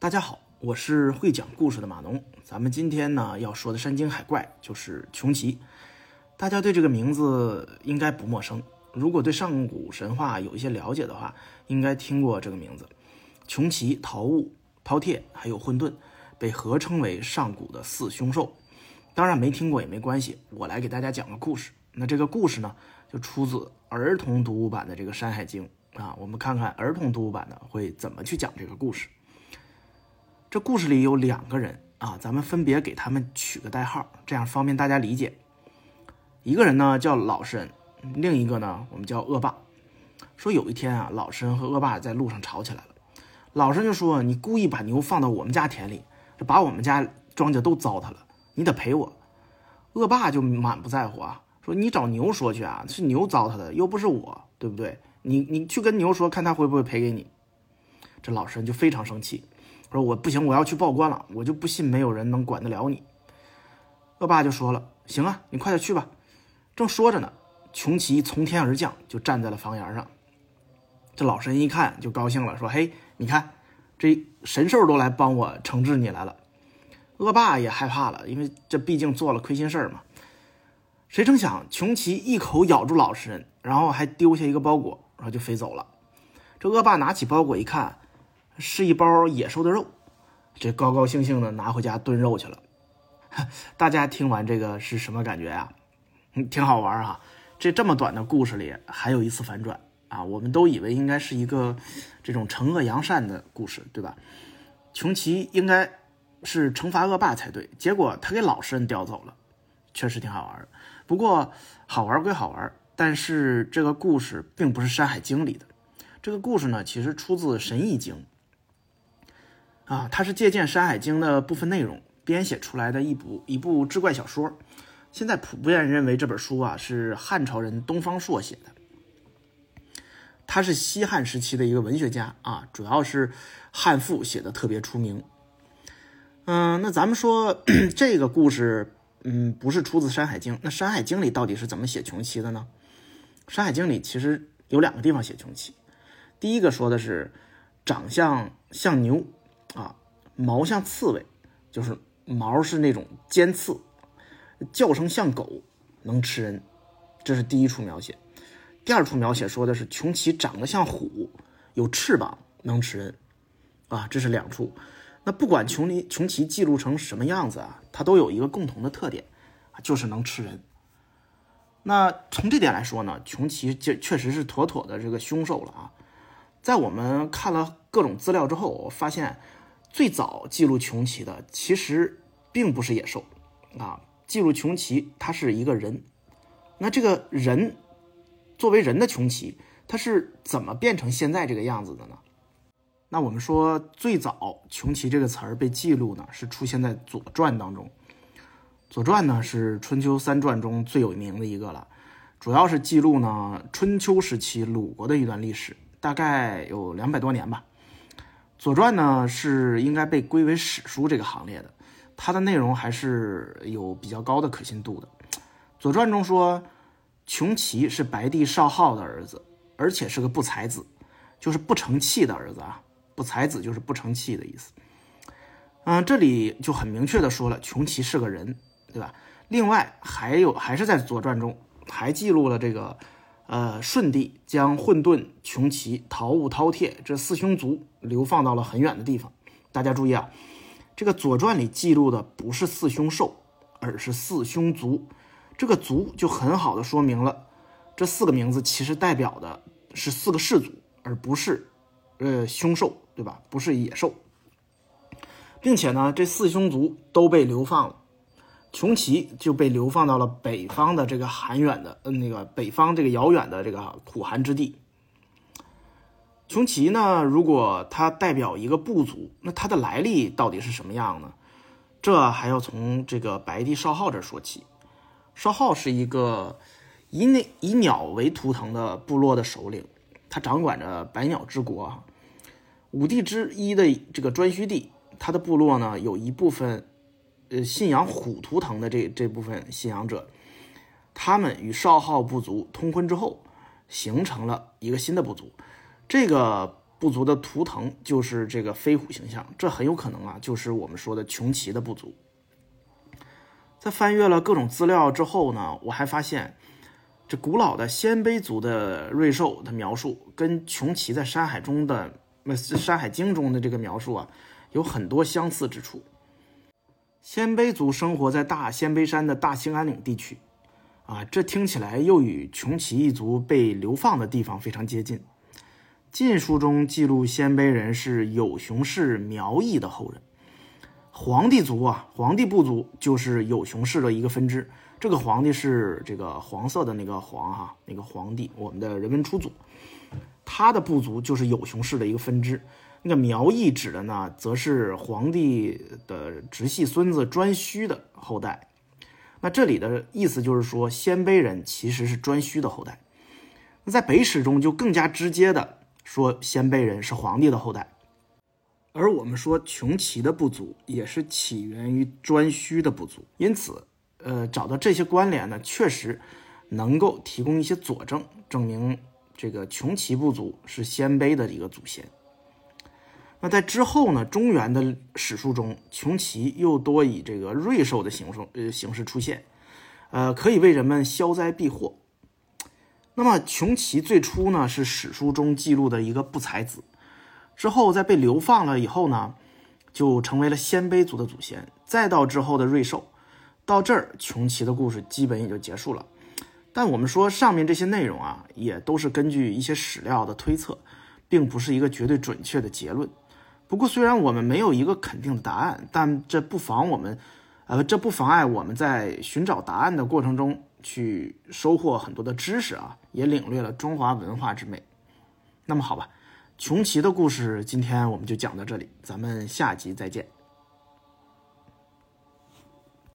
大家好，我是会讲故事的马农。咱们今天呢要说的山精海怪就是穷奇，大家对这个名字应该不陌生。如果对上古神话有一些了解的话，应该听过这个名字。穷奇、陶物、饕餮还有混沌，被合称为上古的四凶兽。当然没听过也没关系，我来给大家讲个故事。那这个故事呢，就出自儿童读物版的这个《山海经》啊。我们看看儿童读物版的会怎么去讲这个故事。这故事里有两个人啊，咱们分别给他们取个代号，这样方便大家理解。一个人呢叫老实人，另一个呢我们叫恶霸。说有一天啊，老实人和恶霸在路上吵起来了。老实人就说：“你故意把牛放到我们家田里，把我们家庄稼都糟蹋了，你得赔我。”恶霸就满不在乎啊，说：“你找牛说去啊，是牛糟蹋的，又不是我，对不对？你你去跟牛说，看他会不会赔给你。”这老实人就非常生气。说我不行，我要去报官了。我就不信没有人能管得了你。恶霸就说了：“行啊，你快点去吧。”正说着呢，穷奇从天而降，就站在了房檐上。这老神一看就高兴了，说：“嘿，你看，这神兽都来帮我惩治你来了。”恶霸也害怕了，因为这毕竟做了亏心事儿嘛。谁成想，穷奇一口咬住老实人，然后还丢下一个包裹，然后就飞走了。这恶霸拿起包裹一看。是一包野兽的肉，这高高兴兴的拿回家炖肉去了。大家听完这个是什么感觉呀？挺好玩啊！这这么短的故事里还有一次反转啊！我们都以为应该是一个这种惩恶扬善的故事，对吧？穷奇应该是惩罚恶霸才对，结果他给老实人叼走了，确实挺好玩的。不过好玩归好玩，但是这个故事并不是《山海经》里的。这个故事呢，其实出自《神异经》。啊，它是借鉴《山海经》的部分内容编写出来的一部一部志怪小说。现在普遍认为这本书啊是汉朝人东方朔写的。他是西汉时期的一个文学家啊，主要是汉赋写的特别出名。嗯，那咱们说 这个故事，嗯，不是出自《山海经》，那《山海经》里到底是怎么写穷奇的呢？《山海经》里其实有两个地方写穷奇，第一个说的是长相像牛。啊，毛像刺猬，就是毛是那种尖刺，叫声像狗，能吃人，这是第一处描写。第二处描写说的是穷奇长得像虎，有翅膀，能吃人，啊，这是两处。那不管穷奇穷奇记录成什么样子啊，它都有一个共同的特点，就是能吃人。那从这点来说呢，穷奇这确实是妥妥的这个凶兽了啊。在我们看了各种资料之后，我发现。最早记录穷奇的其实并不是野兽，啊，记录穷奇他是一个人。那这个人作为人的穷奇，他是怎么变成现在这个样子的呢？那我们说最早穷奇这个词儿被记录呢，是出现在《左传》当中。《左传》呢是春秋三传中最有名的一个了，主要是记录呢春秋时期鲁国的一段历史，大概有两百多年吧。《左传》呢是应该被归为史书这个行列的，它的内容还是有比较高的可信度的。《左传》中说，穷奇是白帝少昊的儿子，而且是个不才子，就是不成器的儿子啊。不才子就是不成器的意思。嗯，这里就很明确的说了，穷奇是个人，对吧？另外还有还是在《左传》中还记录了这个。呃，舜帝将混沌、穷奇、桃物、饕餮这四凶族流放到了很远的地方。大家注意啊，这个《左传》里记录的不是四凶兽，而是四凶族。这个族就很好的说明了，这四个名字其实代表的是四个氏族，而不是呃凶兽，对吧？不是野兽，并且呢，这四凶族都被流放了。穷奇就被流放到了北方的这个寒远的，嗯，那个北方这个遥远的这个苦寒之地。穷奇呢，如果它代表一个部族，那它的来历到底是什么样呢？这还要从这个白帝少昊这说起。少昊是一个以那以鸟为图腾的部落的首领，他掌管着百鸟之国，五帝之一的这个颛顼帝，他的部落呢有一部分。呃，信仰虎图腾的这这部分信仰者，他们与少昊部族通婚之后，形成了一个新的部族。这个部族的图腾就是这个飞虎形象，这很有可能啊，就是我们说的穷奇的部族。在翻阅了各种资料之后呢，我还发现，这古老的鲜卑族的瑞兽的描述跟穷奇在《山海》中的《山海经》中的这个描述啊，有很多相似之处。鲜卑族生活在大鲜卑山的大兴安岭地区，啊，这听起来又与穷奇一族被流放的地方非常接近。《晋书》中记录鲜卑人是有熊氏苗裔的后人。黄帝族啊，黄帝部族就是有熊氏的一个分支。这个黄帝是这个黄色的那个黄哈，那个黄帝，我们的人文初祖，他的部族就是有熊氏的一个分支。那个苗裔指的呢，则是皇帝的直系孙子颛顼的后代。那这里的意思就是说，鲜卑人其实是颛顼的后代。那在北史中就更加直接的说，鲜卑人是皇帝的后代。而我们说穷奇的部族也是起源于颛顼的部族，因此，呃，找到这些关联呢，确实能够提供一些佐证，证明这个穷奇部族是鲜卑的一个祖先。那在之后呢，中原的史书中，穷奇又多以这个瑞兽的形式呃形式出现，呃，可以为人们消灾避祸。那么穷奇最初呢，是史书中记录的一个不才子。之后，在被流放了以后呢，就成为了鲜卑族的祖先。再到之后的瑞兽，到这儿，穷奇的故事基本也就结束了。但我们说上面这些内容啊，也都是根据一些史料的推测，并不是一个绝对准确的结论。不过，虽然我们没有一个肯定的答案，但这不妨我们，呃，这不妨碍我们在寻找答案的过程中去收获很多的知识啊，也领略了中华文化之美。那么，好吧。穷奇的故事，今天我们就讲到这里，咱们下集再见。